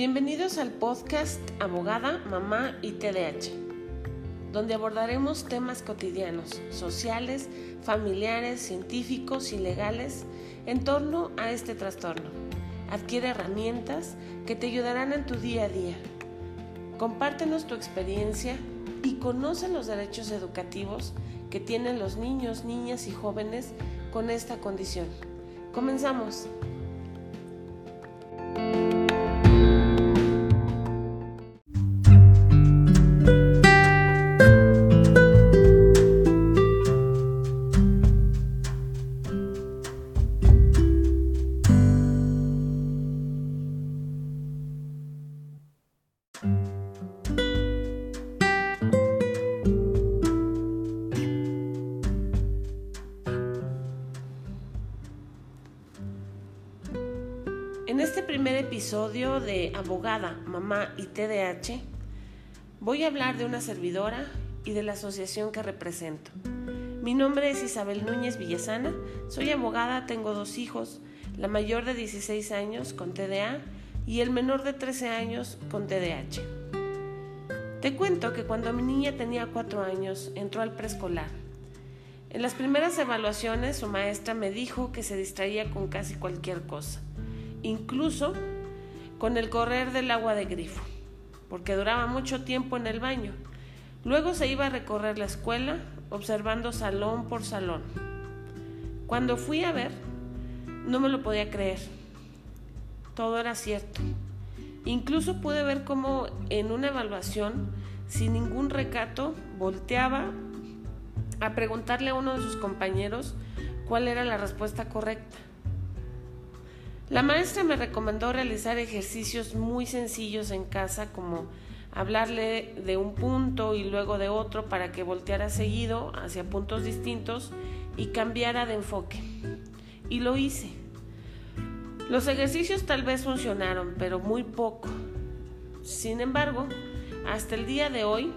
Bienvenidos al podcast Abogada, Mamá y TDAH, donde abordaremos temas cotidianos, sociales, familiares, científicos y legales en torno a este trastorno. Adquiere herramientas que te ayudarán en tu día a día. Compártenos tu experiencia y conoce los derechos educativos que tienen los niños, niñas y jóvenes con esta condición. Comenzamos. Episodio de Abogada, Mamá y TDAH, voy a hablar de una servidora y de la asociación que represento. Mi nombre es Isabel Núñez Villasana, soy abogada, tengo dos hijos, la mayor de 16 años con TDA y el menor de 13 años con TDAH. Te cuento que cuando mi niña tenía 4 años entró al preescolar. En las primeras evaluaciones su maestra me dijo que se distraía con casi cualquier cosa incluso con el correr del agua de grifo, porque duraba mucho tiempo en el baño. Luego se iba a recorrer la escuela, observando salón por salón. Cuando fui a ver, no me lo podía creer. Todo era cierto. Incluso pude ver cómo en una evaluación, sin ningún recato, volteaba a preguntarle a uno de sus compañeros cuál era la respuesta correcta. La maestra me recomendó realizar ejercicios muy sencillos en casa como hablarle de un punto y luego de otro para que volteara seguido hacia puntos distintos y cambiara de enfoque. Y lo hice. Los ejercicios tal vez funcionaron, pero muy poco. Sin embargo, hasta el día de hoy,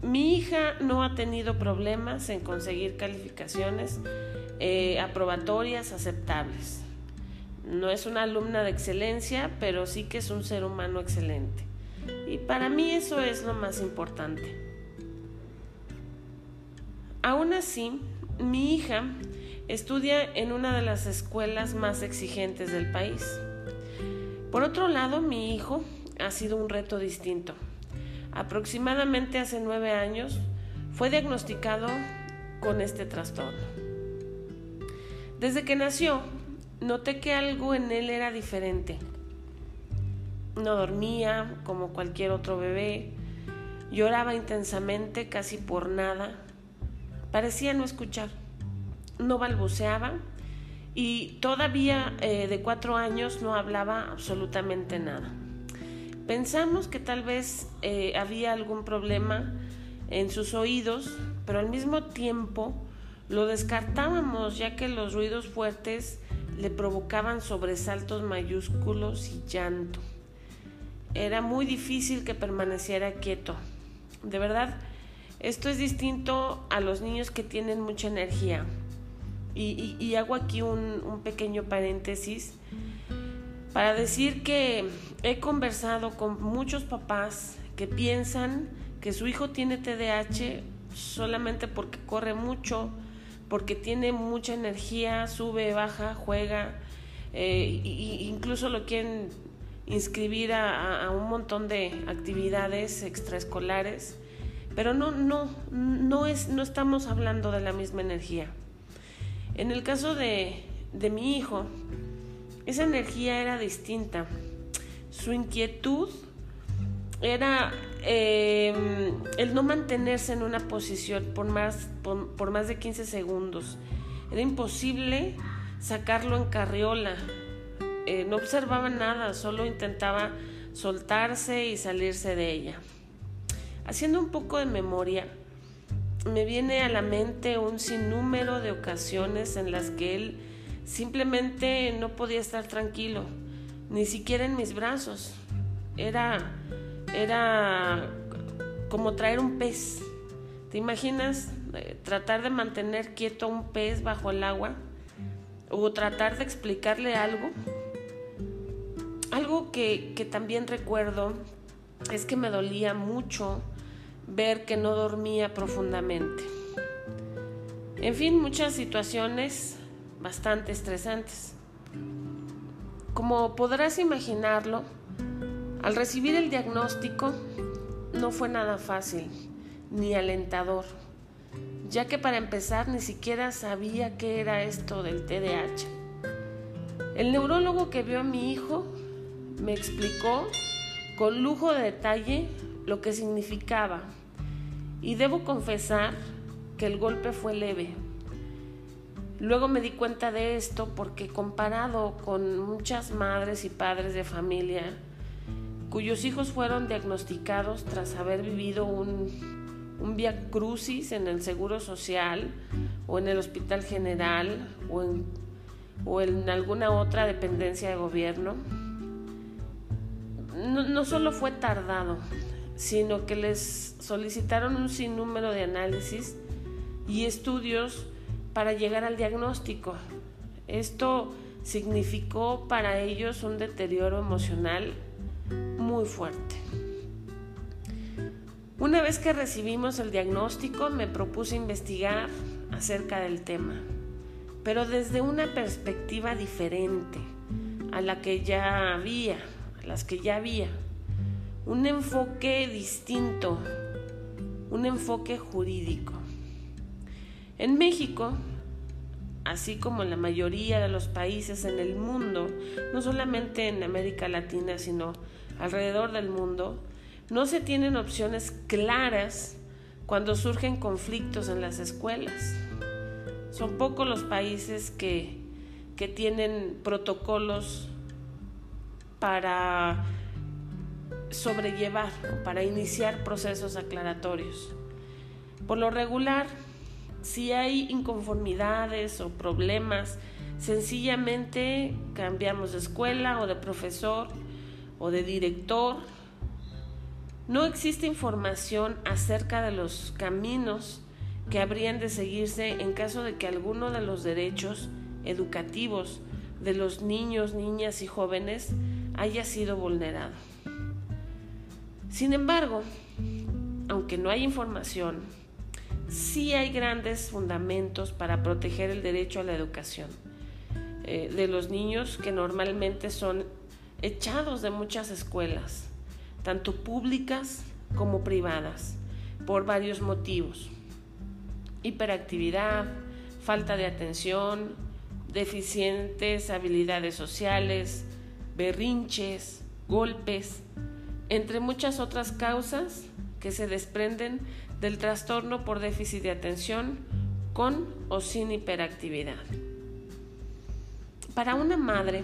mi hija no ha tenido problemas en conseguir calificaciones eh, aprobatorias aceptables. No es una alumna de excelencia, pero sí que es un ser humano excelente. Y para mí eso es lo más importante. Aún así, mi hija estudia en una de las escuelas más exigentes del país. Por otro lado, mi hijo ha sido un reto distinto. Aproximadamente hace nueve años fue diagnosticado con este trastorno. Desde que nació, noté que algo en él era diferente. No dormía como cualquier otro bebé, lloraba intensamente casi por nada, parecía no escuchar, no balbuceaba y todavía eh, de cuatro años no hablaba absolutamente nada. Pensamos que tal vez eh, había algún problema en sus oídos, pero al mismo tiempo lo descartábamos ya que los ruidos fuertes le provocaban sobresaltos mayúsculos y llanto. Era muy difícil que permaneciera quieto. De verdad, esto es distinto a los niños que tienen mucha energía. Y, hago aquí un, un pequeño paréntesis para decir que he conversado con muchos papás que piensan que su hijo tiene TDAH solamente porque corre mucho, porque tiene mucha energía, sube, baja, juega, eh, incluso lo quieren inscribir a, un montón de actividades extraescolares, pero no, no, no, es, no estamos hablando de la misma energía. En el caso de, de mi hijo, esa energía era distinta. Su inquietud era em, el no mantenerse en una posición por más, por, más de 15 segundos. Era imposible sacarlo en carriola. Eh, no observaba nada, solo intentaba soltarse y salirse de ella. Haciendo un poco de memoria, me viene a la mente un sinnúmero de ocasiones en las que él simplemente no podía estar tranquilo, ni siquiera en mis brazos. Era era como traer un pez. ¿Te imaginas eh, tratar de mantener quieto a un pez bajo el agua? ¿O tratar de explicarle algo? algo que, que también recuerdo es que me dolía mucho ver que no dormía profundamente. En fin, muchas situaciones bastante estresantes. Como podrás imaginarlo, al recibir el diagnóstico no fue nada fácil ni alentador, ya que para empezar ni siquiera sabía qué era esto del TDAH. El neurólogo que vio a mi hijo me explicó con lujo de detalle lo que significaba y debo confesar que el golpe fue leve. Luego me di cuenta de esto porque comparado con muchas madres y padres de familia cuyos hijos fueron diagnosticados tras haber vivido un, un via crucis en el Seguro Social o en el Hospital General o en, o en alguna otra dependencia de gobierno, no, no solo fue tardado, sino que les solicitaron un sinnúmero de análisis y estudios para llegar al diagnóstico. Esto significó para ellos un deterioro emocional muy fuerte. Una vez que recibimos el diagnóstico me propuse investigar acerca del tema, pero desde una perspectiva diferente a la que ya había, a las que ya había un enfoque distinto, un enfoque jurídico. En México, así como en la mayoría de los países en el mundo, no solamente en América Latina, sino alrededor del mundo, no se tienen opciones claras cuando surgen conflictos en las escuelas. Son pocos los países que, que tienen protocolos para sobrellevar para iniciar procesos aclaratorios. Por lo regular, si hay inconformidades o problemas, sencillamente cambiamos de escuela o de profesor o de director. No existe información acerca de los caminos que habrían de seguirse en caso de que alguno de los derechos educativos de los niños, niñas y jóvenes haya sido vulnerado. Sin embargo, aunque no hay información, sí hay grandes fundamentos para proteger el derecho a la educación eh, de los niños que normalmente son echados de muchas escuelas, tanto públicas como privadas, por varios motivos. Hiperactividad, falta de atención, deficientes habilidades sociales, berrinches, golpes, entre muchas otras causas que se desprenden del trastorno por déficit de atención con o sin hiperactividad. Para una madre,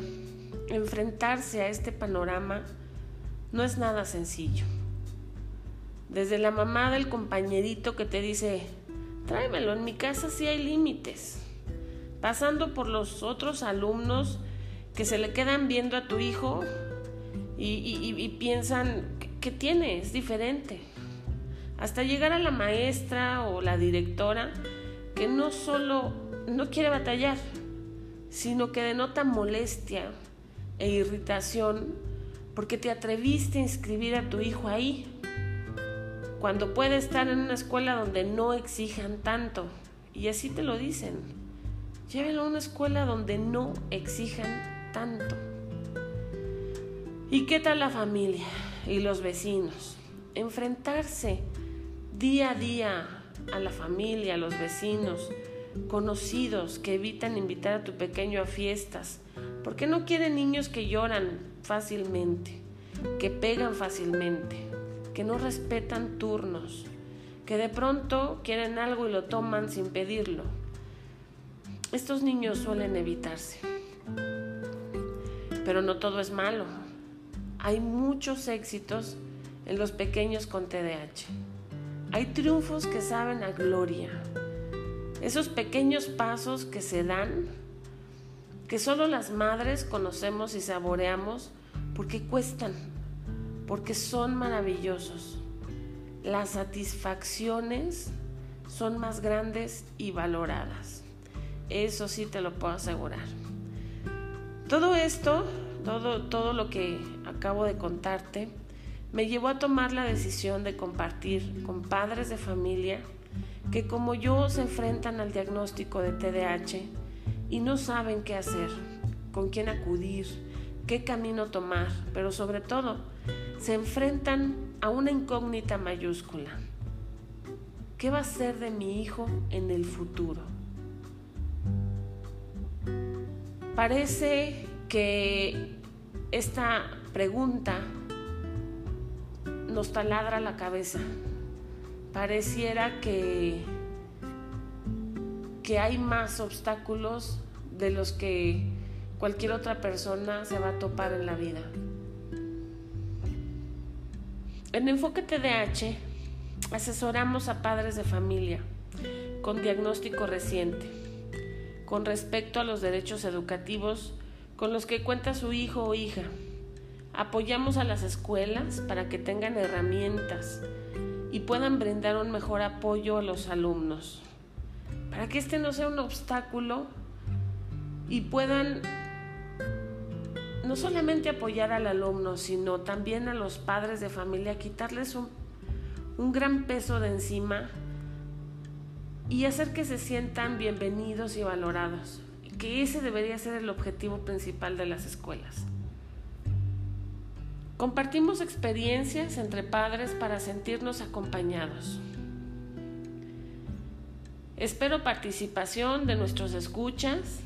enfrentarse a este panorama no es nada sencillo. Desde la mamá del compañerito que te dice, tráemelo, en mi casa sí hay límites, pasando por los otros alumnos que se le quedan viendo a tu hijo y, piensan que tiene, es diferente. Hasta llegar a la maestra o la directora que no solo no quiere batallar, sino que denota molestia e irritación porque te atreviste a inscribir a tu hijo ahí, cuando puede estar en una escuela donde no exijan tanto. Y así te lo dicen. Llévelo a una escuela donde no exijan tanto. ¿Y qué tal la familia y los vecinos? Enfrentarse día a día a la familia, a los vecinos, conocidos que evitan invitar a tu pequeño a fiestas, porque no quieren niños que lloran fácilmente, que pegan fácilmente, que no respetan turnos, que de pronto quieren algo y lo toman sin pedirlo. Estos niños suelen evitarse. Pero no todo es malo hay muchos éxitos en los pequeños con TDAH. Hay triunfos que saben a gloria. Esos pequeños pasos que se dan, que solo las madres conocemos y saboreamos porque cuestan, porque son maravillosos. Las satisfacciones son más grandes y valoradas. Eso sí te lo puedo asegurar. Todo esto todo, todo lo que acabo de contarte me llevó a tomar la decisión de compartir con padres de familia que como yo se enfrentan al diagnóstico de TDAH y no saben qué hacer, con quién acudir, qué camino tomar, pero sobre todo se enfrentan a una incógnita mayúscula. ¿Qué va a ser de mi hijo en el futuro? Parece que esta pregunta nos taladra la cabeza. Pareciera que, que hay más obstáculos de los que cualquier otra persona se va a topar en la vida. En Enfoque TDAH asesoramos a padres de familia con diagnóstico reciente con respecto a los derechos educativos con los que cuenta su hijo o hija Apoyamos a las escuelas para que tengan herramientas y puedan brindar un mejor apoyo a los alumnos, para que este no sea un obstáculo y puedan no solamente apoyar al alumno, sino también a los padres de familia, quitarles un, un gran peso de encima y hacer que se sientan bienvenidos y valorados, que ese debería ser el objetivo principal de las escuelas. Compartimos experiencias entre padres para sentirnos acompañados. Espero participación de nuestros escuchas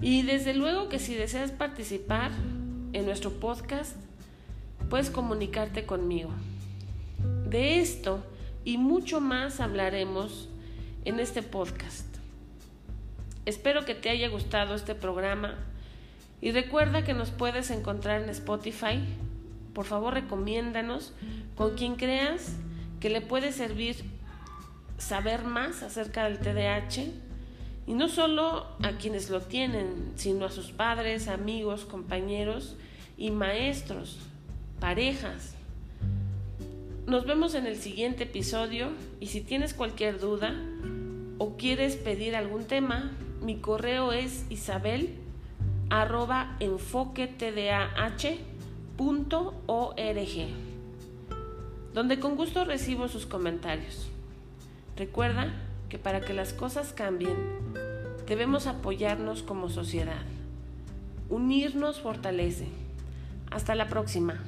y desde luego que si deseas participar en nuestro podcast, puedes comunicarte conmigo. De esto y mucho más hablaremos en este podcast. Espero que te haya gustado este programa y recuerda que nos puedes encontrar en Spotify. Por favor, recomiéndanos con quien creas que le puede servir saber más acerca del TDAH. Y no solo a quienes lo tienen, sino a sus padres, amigos, compañeros y maestros, parejas. Nos vemos en el siguiente episodio y si tienes cualquier duda o quieres pedir algún tema, mi correo es isabel arroba enfoquetdah.org, donde con gusto recibo sus comentarios. Recuerda que para que las cosas cambien, debemos apoyarnos como sociedad. Unirnos fortalece. Hasta la próxima.